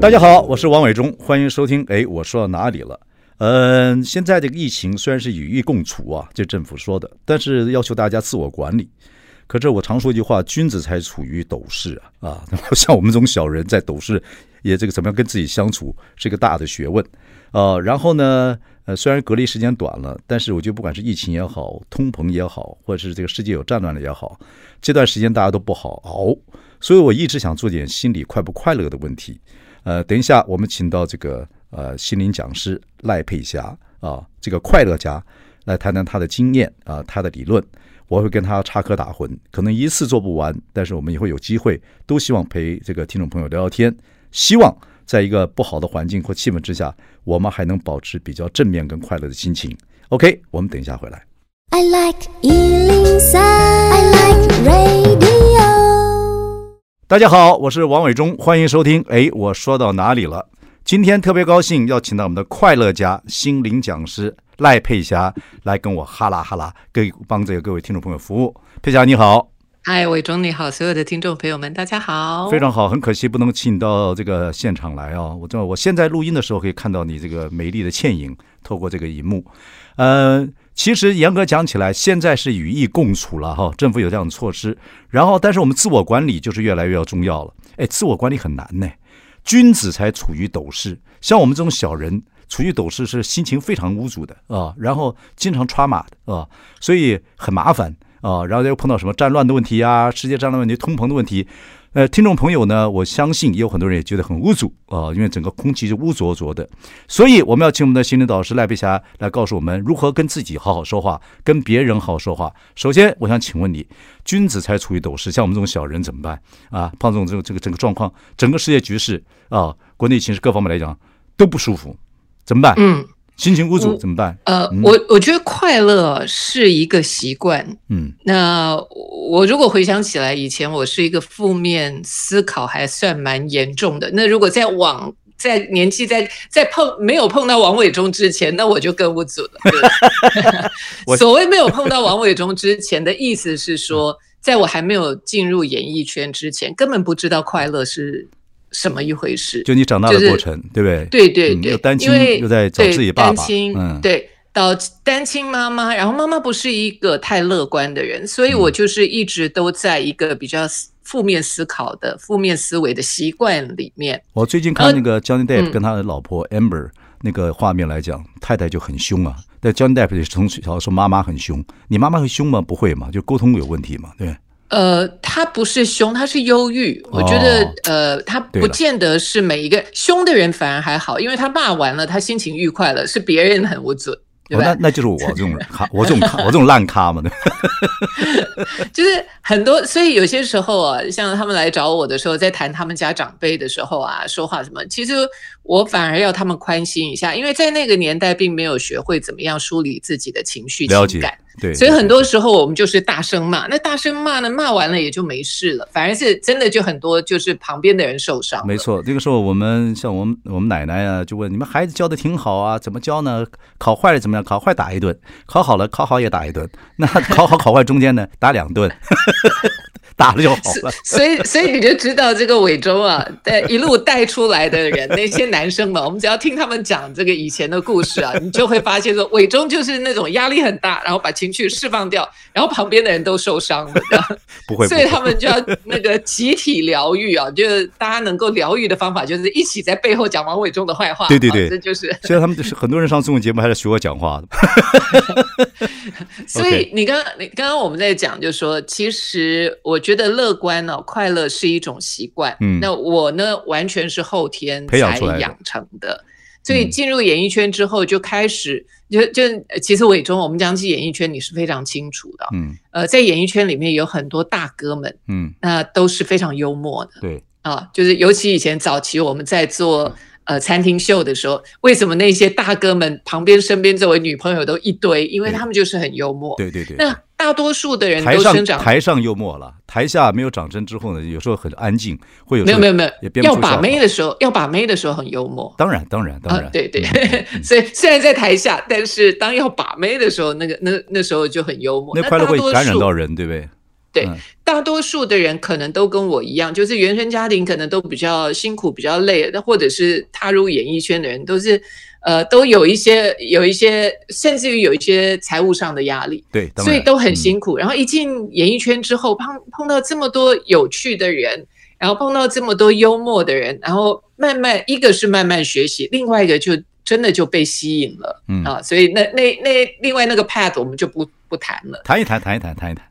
大家好，我是王伟忠，欢迎收听。哎，我说到哪里了？嗯、现在这个疫情虽然是与疫共处啊，这政府说的，但是要求大家自我管理。可是我常说一句话：君子才处于斗室啊啊！像我们这种小人在斗室，也这个怎么样跟自己相处，是一个大的学问啊。然后呢，呃，虽然隔离时间短了，但是我觉得不管是疫情也好，通膨也好，或者是这个世界有战乱了也好，这段时间大家都不好熬，所以我一直想做点心里快不快乐的问题。呃，等一下，我们请到这个呃心灵讲师赖佩霞啊，这个快乐家来谈谈他的经验啊，他的理论。我会跟他插科打诨，可能一次做不完，但是我们以后有机会，都希望陪这个听众朋友聊聊天。希望在一个不好的环境或气氛之下，我们还能保持比较正面跟快乐的心情。OK，我们等一下回来。I like 103, I like radio 大家好，我是王伟忠，欢迎收听。哎，我说到哪里了？今天特别高兴，要请到我们的快乐家、心灵讲师赖佩霞来跟我哈拉哈拉，给帮这个各位听众朋友服务。佩霞你好，嗨，伟忠你好，所有的听众朋友们大家好，非常好，很可惜不能请你到这个现场来啊。我知道我现在录音的时候可以看到你这个美丽的倩影，透过这个荧幕，嗯、呃。其实严格讲起来，现在是与疫共处了哈，政府有这样的措施。然后，但是我们自我管理就是越来越要重要了。哎，自我管理很难呢。君子才处于斗室，像我们这种小人处于斗室是心情非常无助的啊。然后经常抓马的啊，所以很麻烦啊。然后又碰到什么战乱的问题啊，世界战乱问题、通膨的问题。呃，听众朋友呢，我相信也有很多人也觉得很污浊啊，因为整个空气是污浊浊的，所以我们要请我们的心灵导师赖佩霞来告诉我们如何跟自己好好说话，跟别人好好说话。首先，我想请问你，君子才处于斗室，像我们这种小人怎么办啊？胖总这种这个这个整个状况，整个世界局势啊，国内形势各方面来讲都不舒服，怎么办？嗯。心情不足怎么办？呃，嗯、我我觉得快乐是一个习惯。嗯，那我如果回想起来，以前我是一个负面思考还算蛮严重的。那如果在往在年纪在在碰没有碰到王伟忠之前，那我就更无助了。我所谓没有碰到王伟忠之前的意思是说，在我还没有进入演艺圈之前，根本不知道快乐是。什么一回事？就你长大的过程，对不对？对对对，又单亲，又在找自己爸爸。嗯，对，到单亲妈妈，然后妈妈不是一个太乐观的人，所以我就是一直都在一个比较负面思考的、负面思维的习惯里面。我最近看那个 Johnny Depp 跟他的老婆 Amber 那个画面来讲，太太就很凶啊。但 Johnny Depp 从小说妈妈很凶，你妈妈会凶吗？不会嘛，就沟通有问题嘛，对。呃，他不是凶，他是忧郁。我觉得，哦、呃，他不见得是每一个凶的人反而还好，因为他骂完了，他心情愉快了，是别人很无助。对吧？哦、那那就是我这种咖，我这种咖，我这种烂咖嘛，对。就是很多，所以有些时候啊，像他们来找我的时候，在谈他们家长辈的时候啊，说话什么，其实我反而要他们宽心一下，因为在那个年代，并没有学会怎么样梳理自己的情绪情感。对，所以很多时候我们就是大声骂，那大声骂呢，骂完了也就没事了，反而是真的就很多就是旁边的人受伤。没错，这个时候我们像我们我们奶奶啊，就问你们孩子教的挺好啊，怎么教呢？考坏了怎么样？考坏打一顿，考好了考好也打一顿，那考好考坏中间呢，打两顿。打了就好了，所以所以你就知道这个伟忠啊，带一路带出来的人，那些男生们，我们只要听他们讲这个以前的故事啊，你就会发现说，伟忠就是那种压力很大，然后把情绪释放掉，然后旁边的人都受伤了，不会，所以他们就要那个集体疗愈啊，就是大家能够疗愈的方法，就是一起在背后讲王伟忠的坏话，对对对，这就是。现在他们就是很多人上综艺节目还是学我讲话的，所以你刚刚你刚刚我们在讲，就是说，其实我觉得。觉得乐观呢、哦，快乐是一种习惯。嗯，那我呢，完全是后天才养成的。所以进入演艺圈之后，就开始就就其实伟忠，我们讲起演艺圈，你是非常清楚的。嗯，呃，在演艺圈里面有很多大哥们，嗯，那都是非常幽默的。对啊，就是尤其以前早期我们在做。呃餐厅秀的时候，为什么那些大哥们旁边身边周围女朋友都一堆？因为他们就是很幽默。对对对。那大多数的人都生长台上，台上幽默了，台下没有掌声之后呢，有时候很安静，会有没有没有没有要把妹的时候，要把妹的时候很幽默。当然当然当然，对对。嗯、所以虽然在台下，但是当要把妹的时候，那个那那时候就很幽默。那快乐会感染到人，对不对？对，大多数的人可能都跟我一样，就是原生家庭可能都比较辛苦、比较累，那或者是踏入演艺圈的人，都是呃都有一些有一些，甚至于有一些财务上的压力，对，所以都很辛苦。嗯、然后一进演艺圈之后，碰碰到这么多有趣的人，然后碰到这么多幽默的人，然后慢慢一个是慢慢学习，另外一个就真的就被吸引了，嗯啊，所以那那那另外那个 path 我们就不。不谈了，谈一谈，谈一谈，谈一谈。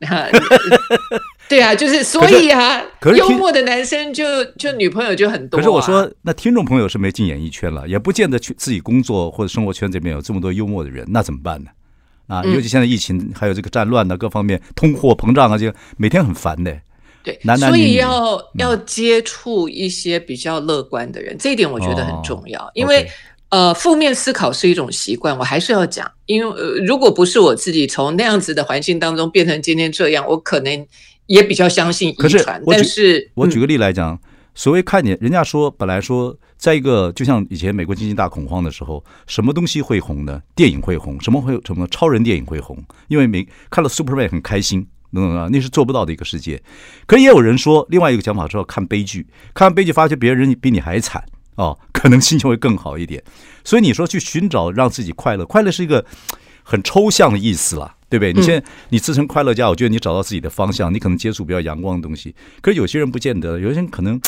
对啊，就是所以啊，可是幽默的男生就就女朋友就很多，啊。可是我说，那听众朋友是没进演艺圈了，也不见得去自己工作或者生活圈这边有这么多幽默的人，那怎么办呢？啊，尤其现在疫情，还有这个战乱呢各方面，通货膨胀啊，就每天很烦的。对，男男女女，所以要要接触一些比较乐观的人，这一点我觉得很重要，因为。呃，负面思考是一种习惯，我还是要讲，因为呃，如果不是我自己从那样子的环境当中变成今天这样，我可能也比较相信遗传。但是，我举个例来讲，嗯、所谓看见人家说，本来说，在一个就像以前美国经济大恐慌的时候，什么东西会红呢？电影会红，什么会什么超人电影会红？因为没看了 Superman 很开心，等等啊，那是做不到的一个世界。可也有人说，另外一个讲法说，看悲剧，看完悲剧发现别人比你还惨。哦，可能心情会更好一点，所以你说去寻找让自己快乐，快乐是一个很抽象的意思了，对不对？你现在你自称快乐家，我觉得你找到自己的方向，你可能接触比较阳光的东西。可是有些人不见得，有些人可能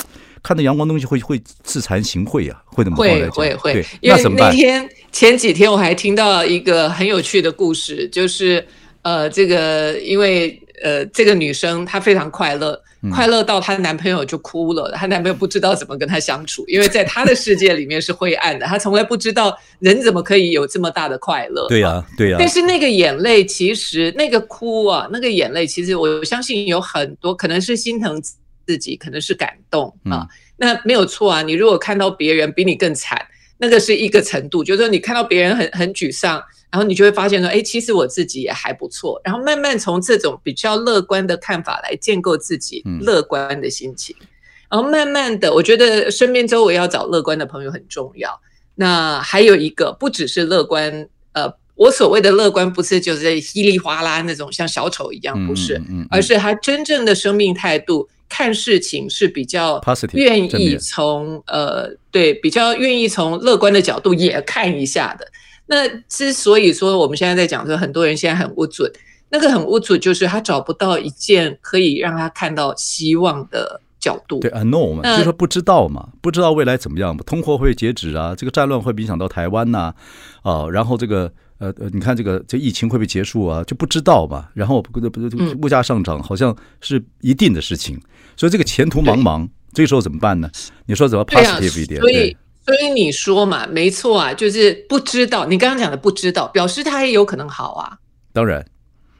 看到阳光东西会会自惭形秽啊，会怎么会会会？对，因为那天前几天我还听到一个很有趣的故事，就是呃，这个因为呃，这个女生她非常快乐。快乐到她男朋友就哭了，她男朋友不知道怎么跟她相处，因为在她的世界里面是灰暗的，她从来不知道人怎么可以有这么大的快乐。对呀，对呀。但是那个眼泪，其实那个哭啊，那个眼泪，其实我相信有很多可能是心疼自己，可能是感动啊。那没有错啊，你如果看到别人比你更惨，那个是一个程度，就是说你看到别人很很沮丧。然后你就会发现说，哎，其实我自己也还不错。然后慢慢从这种比较乐观的看法来建构自己乐观的心情。嗯、然后慢慢的，我觉得身边周围要找乐观的朋友很重要。那还有一个，不只是乐观，呃，我所谓的乐观不是就是稀里哗啦那种像小丑一样，不是，而是他真正的生命态度，看事情是比较愿意从呃对比较愿意从乐观的角度也看一下的。那之所以说我们现在在讲说很多人现在很无助，那个很无助就是他找不到一件可以让他看到希望的角度。对，unknown 嘛，就是说不知道嘛，不知道未来怎么样，通货会截止啊，这个战乱会影响到台湾呐？啊，啊，然后这个呃呃，你看这个这疫情会不会结束啊？就不知道嘛。然后不不不，物价上涨好像是一定的事情，所以这个前途茫茫，这个时候怎么办呢？你说怎么 positive 一点？所以。所以你说嘛，没错啊，就是不知道。你刚刚讲的不知道，表示他也有可能好啊。当然，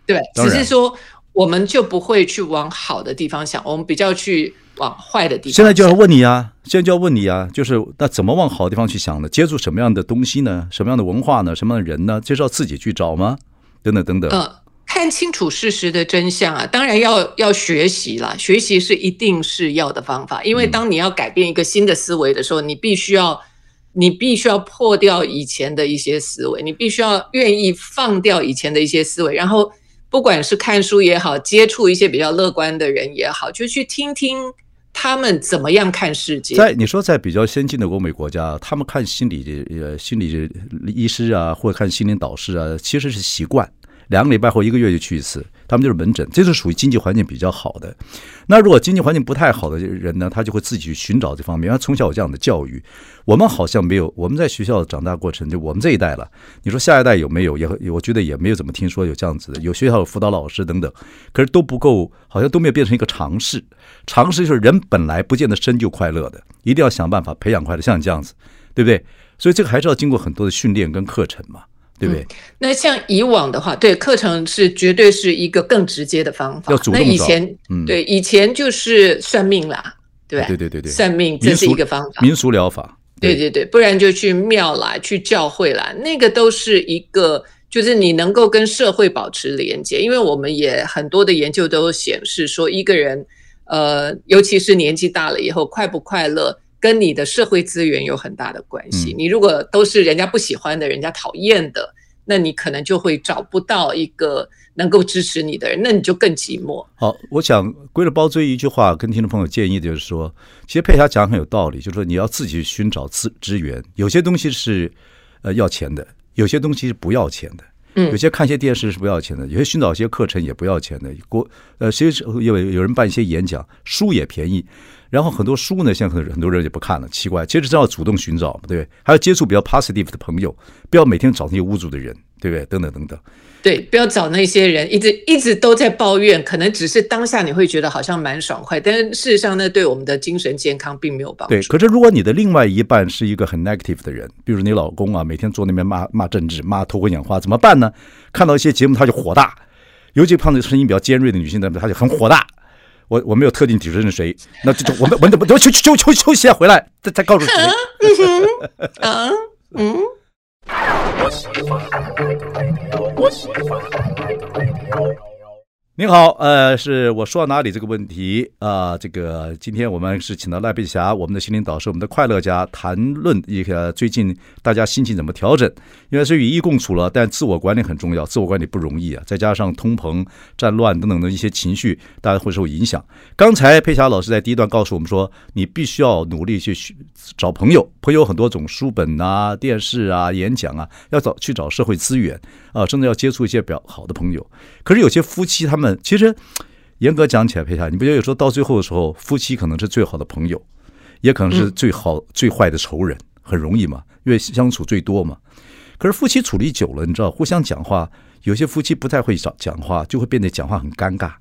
对，只是说我们就不会去往好的地方想，我们比较去往坏的地方。现在就要问你啊，现在就要问你啊，就是那怎么往好的地方去想呢？接触什么样的东西呢？什么样的文化呢？什么样的人呢？就是要自己去找吗？等等等等。嗯。看清楚事实的真相啊，当然要要学习啦。学习是一定是要的方法，因为当你要改变一个新的思维的时候，你必须要你必须要破掉以前的一些思维，你必须要愿意放掉以前的一些思维，然后不管是看书也好，接触一些比较乐观的人也好，就去听听他们怎么样看世界。在你说在比较先进的欧美国家，他们看心理呃心理医师啊，或者看心灵导师啊，其实是习惯。两个礼拜或一个月就去一次，他们就是门诊，这是属于经济环境比较好的。那如果经济环境不太好的人呢，他就会自己去寻找这方面。他从小有这样的教育，我们好像没有。我们在学校长大过程，就我们这一代了。你说下一代有没有？也我觉得也没有怎么听说有这样子的。有学校有辅导老师等等，可是都不够，好像都没有变成一个常识。常识就是人本来不见得生就快乐的，一定要想办法培养快乐，像你这样子，对不对？所以这个还是要经过很多的训练跟课程嘛。对不对？嗯，那像以往的话，对课程是绝对是一个更直接的方法。要主动。那以前，嗯，对，以前就是算命啦，对吧？对对对对，算命这是一个方法，民俗疗法。对对对，不然就去庙啦，去教会啦，那个都是一个，就是你能够跟社会保持连接。因为我们也很多的研究都显示说，一个人，呃，尤其是年纪大了以后，快不快乐，跟你的社会资源有很大的关系。嗯、你如果都是人家不喜欢的，人家讨厌的。那你可能就会找不到一个能够支持你的人，那你就更寂寞。好，我想归了包追一句话，跟听众朋友建议的就是说，其实佩霞讲很有道理，就是说你要自己去寻找资资源，有些东西是呃要钱的，有些东西是不要钱的。嗯，有些看些电视是不要钱的，有些寻找一些课程也不要钱的。国呃，其实有有人办一些演讲，书也便宜。然后很多书呢，现在很多人也不看了，奇怪。其实这要主动寻找，对不对？还要接触比较 positive 的朋友，不要每天找那些无助的人，对不对？等等等等。对，不要找那些人一直一直都在抱怨，可能只是当下你会觉得好像蛮爽快，但是事实上呢，对我们的精神健康并没有帮助。对，可是如果你的另外一半是一个很 negative 的人，比如你老公啊，每天坐那边骂骂政治，骂头昏眼花，怎么办呢？看到一些节目他就火大，尤其碰到声音比较尖锐的女性，他就很火大。我我没有特定指认谁，那这这我们我们我休休休休息一下回来再再告诉谁。嗯嗯。您好，呃，是我说到哪里这个问题啊、这个今天我们是请到赖佩霞，我们的心灵导师，我们的快乐家，谈论一个最近大家心情怎么调整。因为是与疫共处了，但自我管理很重要，自我管理不容易啊。再加上通膨、战乱等等的一些情绪，大家会受影响。刚才佩霞老师在第一段告诉我们说，你必须要努力去找朋友，朋友很多种，书本啊、电视啊、演讲啊，要找去找社会资源啊，甚至要接触一些比较好的朋友。可是有些夫妻他们。其实，严格讲起来，佩霞，你不觉得有时候到最后的时候，夫妻可能是最好的朋友，也可能是最好、嗯、最坏的仇人，很容易嘛，因为相处最多嘛。可是夫妻处理久了，你知道，互相讲话，有些夫妻不太会讲讲话，就会变得讲话很尴尬。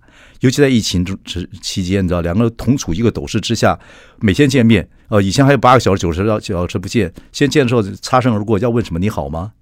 尤其在疫情之期间，你知道，两个人同处一个斗室之下，每天见面，呃，以前还有八个小时、九十个小时不见，先见的时候擦身而过，要问什么你好吗？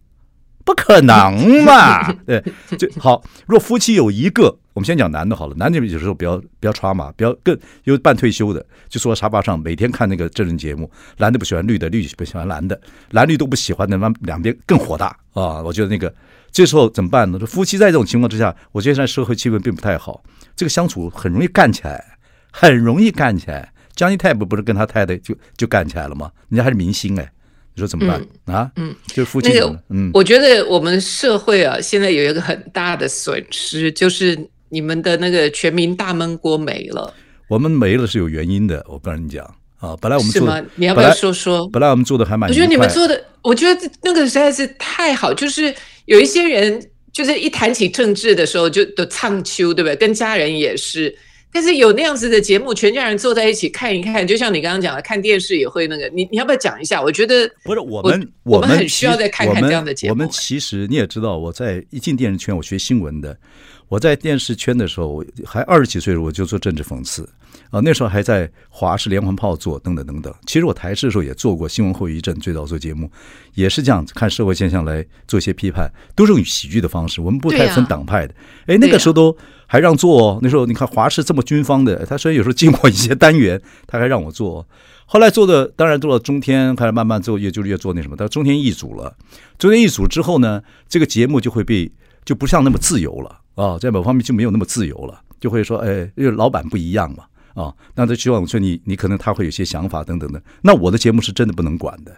不可能嘛？对，就好。若夫妻有一个，我们先讲男的好了。男的有时候比较比较 trauma，比较更有半退休的，就坐在沙发上每天看那个真人节目。蓝的不喜欢绿的，绿不喜欢蓝的，蓝绿都不喜欢的，那两边更火大啊！我觉得那个这时候怎么办呢？夫妻在这种情况之下，我觉得现在社会气氛并不太好，这个相处很容易干起来，很容易干起来。Johnny Depp 不是跟他太太就就干起来了吗？人家还是明星哎。你说怎么办、嗯、啊？嗯，就是夫妻、那个、嗯，我觉得我们社会啊，现在有一个很大的损失，就是你们的那个全民大闷锅没了。我们没了是有原因的，我跟你讲啊，本来我们做的，你要不要说说？本来，本来我们做的还蛮，我觉得你们做的，我觉得那个实在是太好。就是有一些人，就是一谈起政治的时候就都唱秋，对不对？跟家人也是。但是有那样子的节目，全家人坐在一起看一看，就像你刚刚讲的，看电视也会那个。你你要不要讲一下？我觉得不是我们我，我们很需要再看看这样的节目。我们其实你也知道，我在一进电视圈，我学新闻的。我在电视圈的时候，我还二十几岁的时候，我就做政治讽刺啊。那时候还在华视连环炮做等等等等。其实我台视的时候也做过新闻后遗症，最早做节目也是这样子，看社会现象来做一些批判，都是用喜剧的方式。我们不太分党派的。哎，那个时候都还让做哦。那时候你看华视这么军方的，他虽然有时候进过一些单元，他还让我做。哦后来做的当然做到中天，开始慢慢做，越就越做那什么。到中天易主了，中天易主之后呢，这个节目就会被就不像那么自由了。啊、哦，在某方面就没有那么自由了，就会说，哎，因为老板不一样嘛，啊、哦，那他希望说你，你可能他会有些想法等等的。那我的节目是真的不能管的。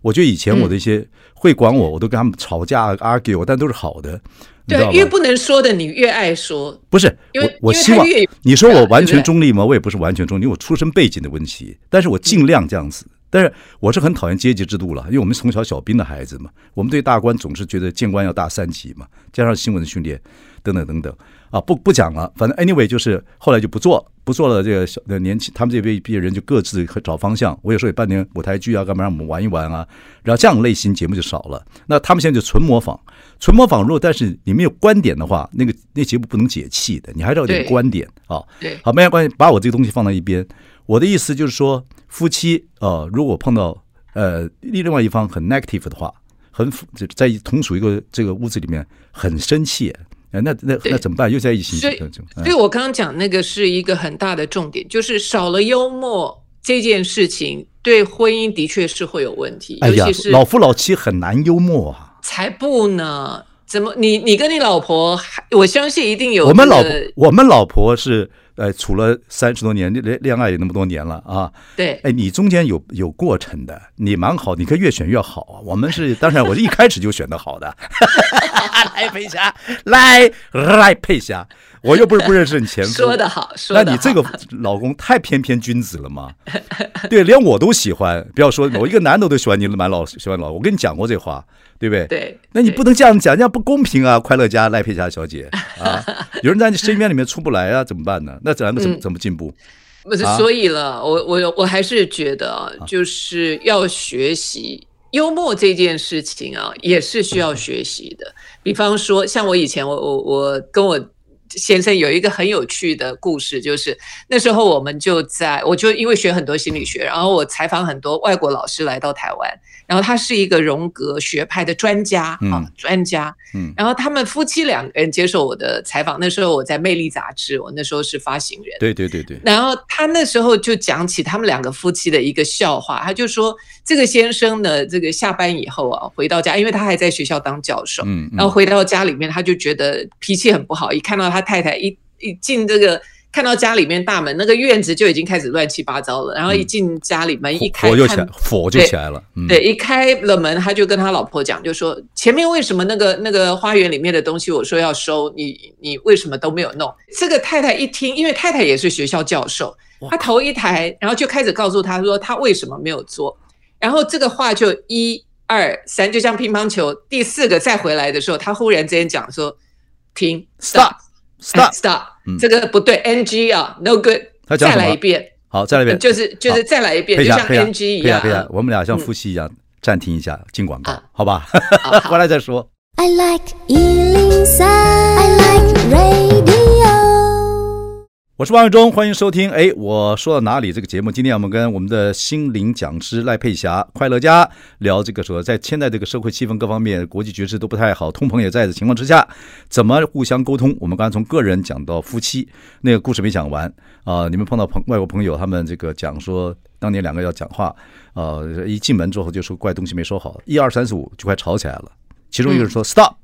我觉得以前我的一些会管我，我都跟他们吵架 argue，但都是好的。对，越不能说的你越爱说，不是，因为我，我希望你说我完全中立吗？我也不是完全中立，我出身背景的问题，但是我尽量这样子。但是我是很讨厌阶级制度了，因为我们从小小兵的孩子嘛，我们对大官总是觉得见官要大三级嘛，加上新闻的训练。等等等等啊，不不讲了，反正 anyway 就是后来就不做，不做了。这个小的年轻，他们这边毕业人就各自找方向。我有时候也办点舞台剧啊，干嘛让我们玩一玩啊。然后这样类型节目就少了。那他们现在就纯模仿，纯模仿。如果但是你没有观点的话，那个那节目不能解气的。你还是要有点观点啊。对，好，没有关系，把我这个东西放到一边。我的意思就是说，夫妻呃，如果碰到呃另外一方很 negative 的话，很在同处一个这个屋子里面很生气。那那那怎么办？又在一起。所以，所以我刚刚讲那个是一个很大的重点，就是少了幽默这件事情，对婚姻的确是会有问题，哎呀，尤其是老夫老妻很难幽默啊，才不呢。怎么？你你跟你老婆，我相信一定有、这个。我们老婆，我们老婆是呃，处了三十多年，恋恋爱也那么多年了啊。对。哎，你中间有有过程的，你蛮好，你可以越选越好啊。我们是，当然我是一开始就选的好的。来佩霞，来来佩霞，我又不是不认识你前夫。说的好，说。那你这个老公太翩翩君子了吗？对，连我都喜欢。不要说某一个男的都喜欢你，蛮老喜欢老。我跟你讲过这话。对不对？对，那你不能这样讲，这样不公平啊！快乐家赖佩霞小姐啊，有人在你身边里面出不来啊，怎么办呢？那咱们怎么、嗯、怎么进步？不是，所以了，我我我还是觉得，就是要学习幽默这件事情啊，也是需要学习的。比方说，像我以前，我我我跟我。先生有一个很有趣的故事，就是那时候我们就在，我就因为学很多心理学，然后我采访很多外国老师来到台湾，然后他是一个荣格学派的专家啊，专家，嗯，然后他们夫妻两个人接受我的采访，那时候我在《魅力》杂志，我那时候是发行人，对对对对，然后他那时候就讲起他们两个夫妻的一个笑话，他就说这个先生呢，这个下班以后啊，回到家，因为他还在学校当教授，嗯，然后回到家里面，他就觉得脾气很不好，一看到他。他太太一一进这个，看到家里面大门，那个院子就已经开始乱七八糟了。然后一进家里门一开，火就起来，火就起来了。对，一开了门，他就跟他老婆讲，就说前面为什么那个那个花园里面的东西，我说要收，你你为什么都没有弄？这个太太一听，因为太太也是学校教授，她头一抬，然后就开始告诉他说他为什么没有做。然后这个话就一二三，就像乒乓球，第四个再回来的时候，他忽然之间讲说停，stop。Stop stop，这个不对，NG 啊，no good。再来一遍，好，再来一遍，就是就是再来一遍，就像 NG 一样。我们俩像夫妻一样，暂停一下，进广告，好吧？回来再说。I like 103, I like radio。我是王伟忠，欢迎收听。哎，我说到哪里？这个节目，今天我们跟我们的心灵讲师赖佩霞、快乐家聊这个说，在现在这个社会气氛各方面，国际局势都不太好，通膨也在的情况之下，怎么互相沟通？我们刚才从个人讲到夫妻，那个故事没讲完啊、呃。你们碰到朋外国朋友，他们这个讲说，当年两个要讲话，啊、呃，一进门之后就说怪东西没说好，一二三四五就快吵起来了。其中一个人说、嗯、stop。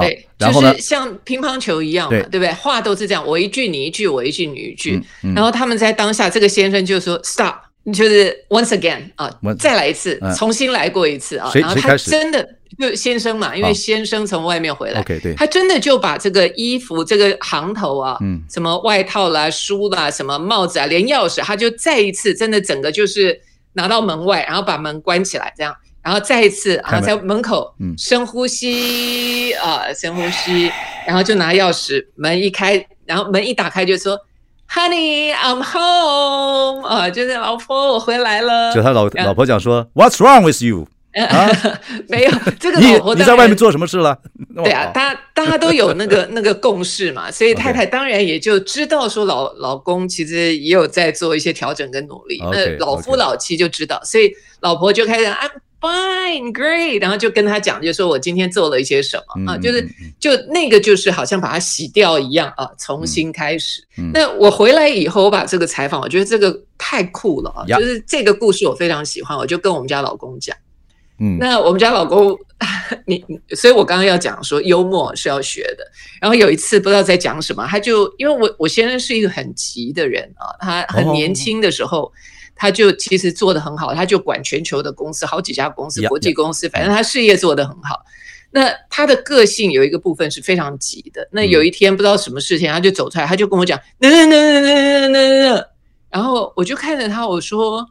对，就是像乒乓球一样嘛，对，对不对？话都是这样，我一句你一句，我一句你一句。嗯嗯、然后他们在当下，这个先生就说 “stop”，就是 “once again” 啊，再来一次，嗯、重新来过一次啊。然后他真的就先生嘛，因为先生从外面回来，OK，对，他真的就把这个衣服这个行头啊，嗯，什么外套啦、书啦、什么帽子啊，连钥匙，他就再一次真的整个就是拿到门外，然后把门关起来，这样。然后再一次啊，在门口深呼吸啊，深呼吸，然后就拿钥匙，门一开，然后门一打开就说，Honey, I'm home 啊，就是老婆，我回来了。就他老老婆讲说，What's wrong with you？啊，没有这个老婆，你在外面做什么事了？对啊，大大家都有那个 那个共识嘛，所以太太当然也就知道说老老公其实也有在做一些调整跟努力。那老夫老妻就知道，所以老婆就开始啊。Fine, great，然后就跟他讲，就说我今天做了一些什么、嗯、啊，就是就那个就是好像把它洗掉一样啊，重新开始。那我回来以后，我把这个采访，我觉得这个太酷了就是这个故事我非常喜欢，我就跟我们家老公讲。嗯，那我们家老公，你，所以我刚刚要讲说幽默是要学的。然后有一次不知道在讲什么，他就因为我我先生是一个很急的人啊，他很年轻的时候。哦他就其实做得很好，他就管全球的公司，好几家公司，国际公司，反正他事业做得很好。那他的个性有一个部分是非常急的。那有一天不知道什么事情，他就走出来，他就跟我讲，那那那那那那那，然后我就看着他，我说。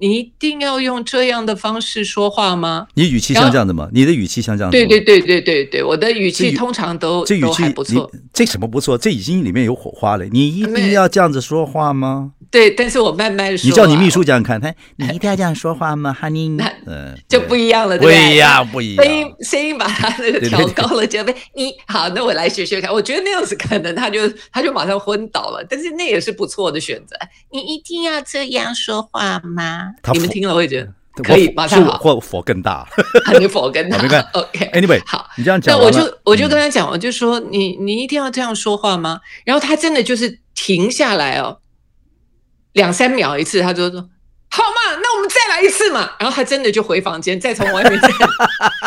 你一定要用这样的方式说话吗？你语气像这样的吗？你的语气像这样的吗？对对对对对对，我的语气通常都这语气不错。这什么不错？这已经里面有火花了。你一定要这样子说话吗？对，但是我慢慢说。你叫你秘书讲讲看，他你一定要这样说话吗？Honey，嗯，就不一样了，对不一样，不一样。声音声音把他那个调高了，就被你好，那我来学学看。我觉得那样子可能他就他就马上昏倒了，但是那也是不错的选择。你一定要这样说话吗？你们听了会觉得。可以马上好，或佛更大，你佛更大。OK，Anyway，好，你这样讲，那我就我就跟他讲，我就说你你一定要这样说话吗？然后他真的就是停下来哦，两三秒一次，他就说好嘛，那我们再来一次嘛。然后他真的就回房间，再从外面再，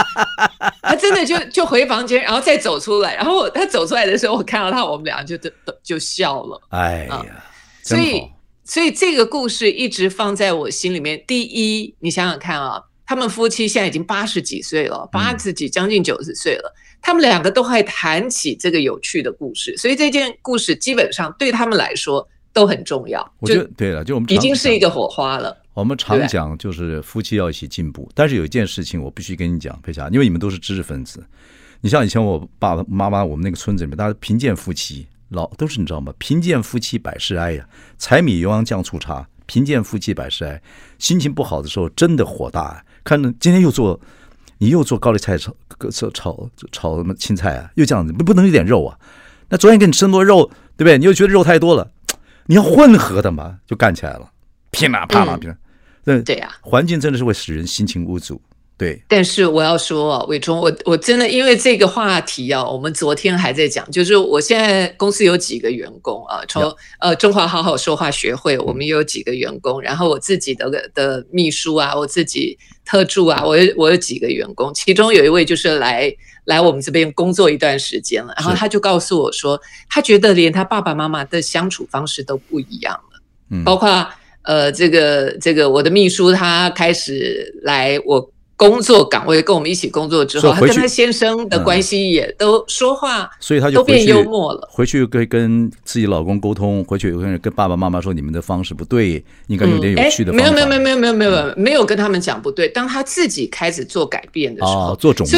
他真的就就回房间，然后再走出来。然后他走出来的时候，我看到他，我们俩就都就笑了。哎呀，嗯、所以所以这个故事一直放在我心里面。第一，你想想看啊，他们夫妻现在已经八十几岁了，八十几将近九十岁了，嗯、他们两个都会谈起这个有趣的故事。所以这件故事基本上对他们来说。都很重要，我觉得对了，就我们已经是一个火花了。我们常讲就是夫妻要一起进步，但是有一件事情我必须跟你讲，佩霞，因为你们都是知识分子。你像以前我爸爸妈妈，我们那个村子里面，大家贫贱夫妻老都是你知道吗？贫贱夫妻百事哀呀，柴米油盐酱醋茶，贫贱夫妻百事哀。心情不好的时候真的火大，看着今天又做，你又做高丽菜炒炒炒炒什么青菜啊，又这样子，不不能有点肉啊？那昨天给你吃那么多肉，对不对？你又觉得肉太多了。你要混合的嘛，就干起来了，噼里啪啦，噼里，对对呀，环境真的是会使人心情无助，对。但是我要说啊，伟忠，我我真的因为这个话题啊，我们昨天还在讲，就是我现在公司有几个员工啊，从呃中华好好说话学会，我们有几个员工，然后我自己的的秘书啊，我自己特助啊，我有我有几个员工，其中有一位就是来。来我们这边工作一段时间了，然后他就告诉我说，他觉得连他爸爸妈妈的相处方式都不一样了，嗯，包括呃，这个这个我的秘书他开始来我工作岗位跟我们一起工作之后，他跟他先生的关系也都说话，所以他就都变幽默了。回去跟跟自己老公沟通，回去跟跟爸爸妈妈说，你们的方式不对，应该有点有趣的方法。没有没有没有没有没有没有没有跟他们讲不对，当他自己开始做改变的时候，做种子。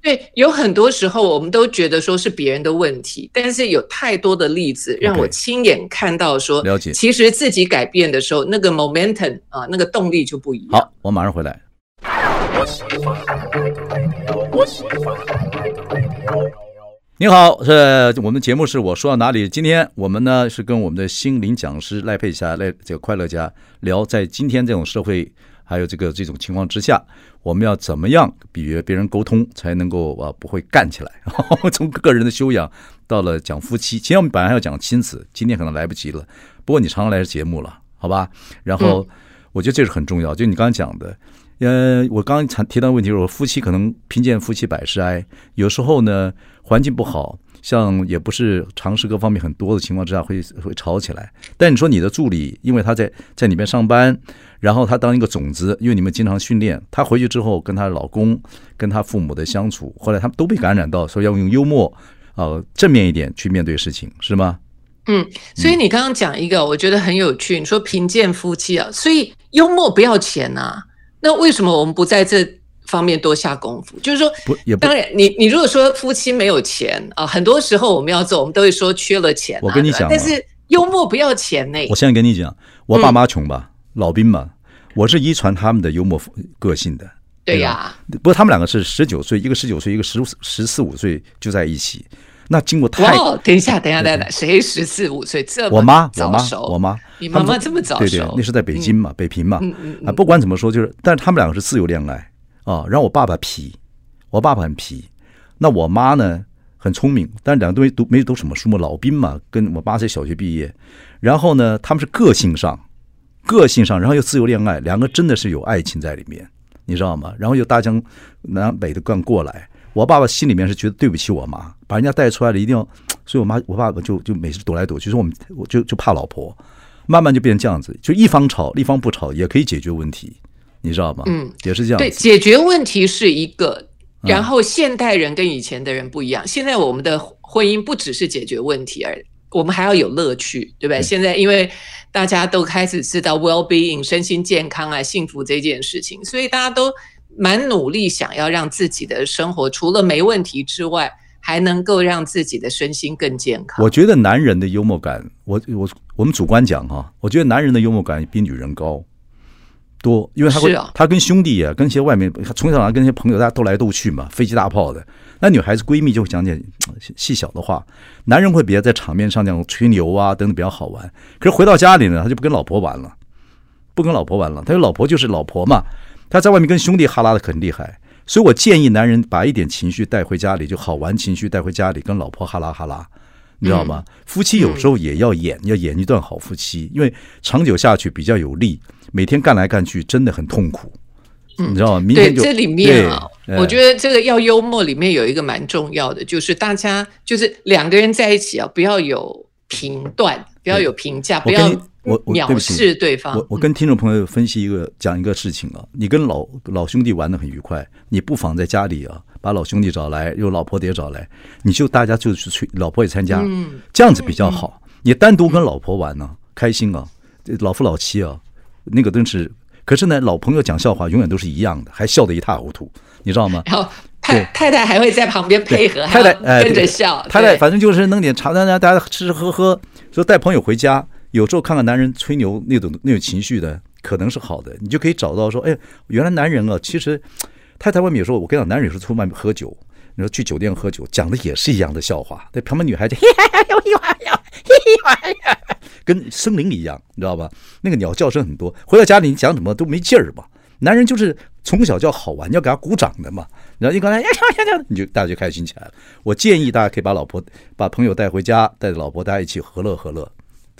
对，有很多时候我们都觉得说是别人的问题，但是有太多的例子让我亲眼看到说，了解，其实自己改变的时候，那个 momentum 啊，那个动力就不一样。好，我马上回来。你好，是我们节目是我说到哪里？今天我们呢是跟我们的心灵讲师赖佩霞赖这个快乐家聊，在今天这种社会。还有这个这种情况之下，我们要怎么样比别人沟通才能够啊不会干起来？从个人的修养到了讲夫妻，今天我们本来还要讲亲子，今天可能来不及了。不过你常常来节目了，好吧？然后我觉得这是很重要，就你刚刚讲的，呃，我刚刚提到问题，说夫妻可能贫贱夫妻百事哀，有时候呢环境不好。像也不是常识各方面很多的情况之下会会吵起来，但你说你的助理，因为他在在里面上班，然后他当一个种子，因为你们经常训练，他回去之后跟他老公跟他父母的相处，后来他们都被感染到，说要用幽默啊、呃、正面一点去面对事情，是吗？嗯，所以你刚刚讲一个，我觉得很有趣，你说贫贱夫妻啊，所以幽默不要钱啊，那为什么我们不在这？方面多下功夫，就是说，不也不当然你，你你如果说夫妻没有钱啊，很多时候我们要做，我们都会说缺了钱、啊。我跟你讲，但是幽默不要钱呢。我现在跟你讲，我爸妈穷吧，嗯、老兵嘛，我是遗传他们的幽默个性的。对呀、啊，不过他们两个是十九岁，一个十九岁，一个十十四五岁就在一起。那经过太……哦，等一下，等一下，等一下，谁十四五岁这么我妈，我妈，我妈，你妈妈这么早熟？对对，那是在北京嘛，嗯、北平嘛。嗯嗯嗯、啊，不管怎么说，就是，但是他们两个是自由恋爱。啊，然后我爸爸皮，我爸爸很皮，那我妈呢很聪明，但是两个都没读没读什么书嘛，老兵嘛，跟我爸在小学毕业，然后呢，他们是个性上，个性上，然后又自由恋爱，两个真的是有爱情在里面，你知道吗？然后又大江南北的干过来，我爸爸心里面是觉得对不起我妈，把人家带出来了，一定要，所以我妈我爸爸就就每次躲来躲去，说我们我就就怕老婆，慢慢就变成这样子，就一方吵，一方不吵也可以解决问题。你知道吗？嗯，也是这样。对，解决问题是一个，然后现代人跟以前的人不一样。嗯、现在我们的婚姻不只是解决问题而已，我们还要有乐趣，对不对？嗯、现在因为大家都开始知道 well-being 身心健康啊、幸福这件事情，所以大家都蛮努力，想要让自己的生活除了没问题之外，还能够让自己的身心更健康。我觉得男人的幽默感，我我我们主观讲哈，我觉得男人的幽默感比女人高。多，因为他会，哦、他跟兄弟啊，跟一些外面，从小啊，跟一些朋友，大家斗来斗去嘛，飞机大炮的。那女孩子闺蜜就会讲点细小的话，男人会比较在场面上这样吹牛啊，等等比较好玩。可是回到家里呢，他就不跟老婆玩了，不跟老婆玩了。他说老婆就是老婆嘛，他在外面跟兄弟哈拉的很厉害。所以我建议男人把一点情绪带回家里，就好玩情绪带回家里，跟老婆哈拉哈拉，你知道吗？嗯、夫妻有时候也要演，要演一段好夫妻，因为长久下去比较有利。每天干来干去真的很痛苦。嗯，你知道吗？明天就对这里面啊，我觉得这个要幽默，里面有一个蛮重要的，就是大家就是两个人在一起啊，不要有评断，不要有评价，不要我藐视对方。我我跟听众朋友分析一个讲一个事情啊，你跟老老兄弟玩的很愉快，你不妨在家里啊，把老兄弟找来，有老婆也找来，你就大家就去去，老婆也参加，这样子比较好。你单独跟老婆玩呢，开心啊，老夫老妻啊，那个真是。可是呢，老朋友讲笑话永远都是一样的，还笑得一塌糊涂，你知道吗？然后太太太还会在旁边配合，太太跟着笑。太太反正就是弄点茶，大家大家吃吃喝喝，说带朋友回家，有时候看看男人吹牛那种那种情绪的，可能是好的，你就可以找到说，哎，原来男人啊，其实太太外面有时候，我跟你讲，男人有时候出外面喝酒，你说去酒店喝酒，讲的也是一样的笑话，那旁边女孩子嘿嘿嘿嘿嘿嘿嘿。跟森林一样，你知道吧？那个鸟叫声很多。回到家里，你讲什么都没劲儿嘛。男人就是从小叫好玩，你要给他鼓掌的嘛。然后你刚才呀呀呀，你就大家就开心起来了。我建议大家可以把老婆、把朋友带回家，带着老婆大家一起和乐和乐，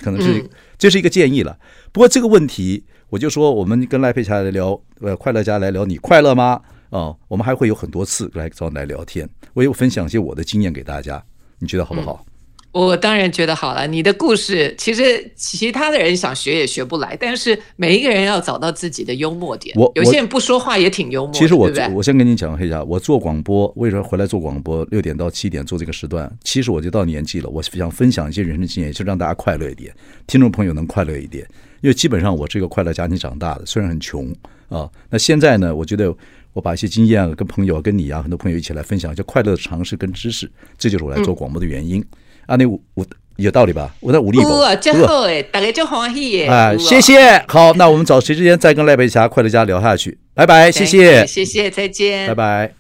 可能是这是一个建议了。不过这个问题，我就说我们跟赖佩霞来聊，呃，快乐家来聊，你快乐吗？哦，我们还会有很多次来找你来聊天，我有分享一些我的经验给大家，你觉得好不好？嗯我当然觉得好了，你的故事其实其他的人想学也学不来，但是每一个人要找到自己的幽默点。我有些人不说话也挺幽默。其实我我先跟你讲一下，我做广播为什么回来做广播？六点到七点做这个时段，其实我就到年纪了，我想分享一些人生经验，就让大家快乐一点，听众朋友能快乐一点。因为基本上我是一个快乐家庭长大的，虽然很穷啊。那现在呢，我觉得我把一些经验跟朋友跟你啊，很多朋友一起来分享一些快乐的尝试跟知识，这就是我来做广播的原因。嗯、啊，你我我。有道理吧？我在武力不？真好哎，大家就欢喜哎！啊，谢谢。好，那我们找谁之间再跟赖佩霞快乐家聊下去。拜拜，谢谢，谢谢，再见，拜拜。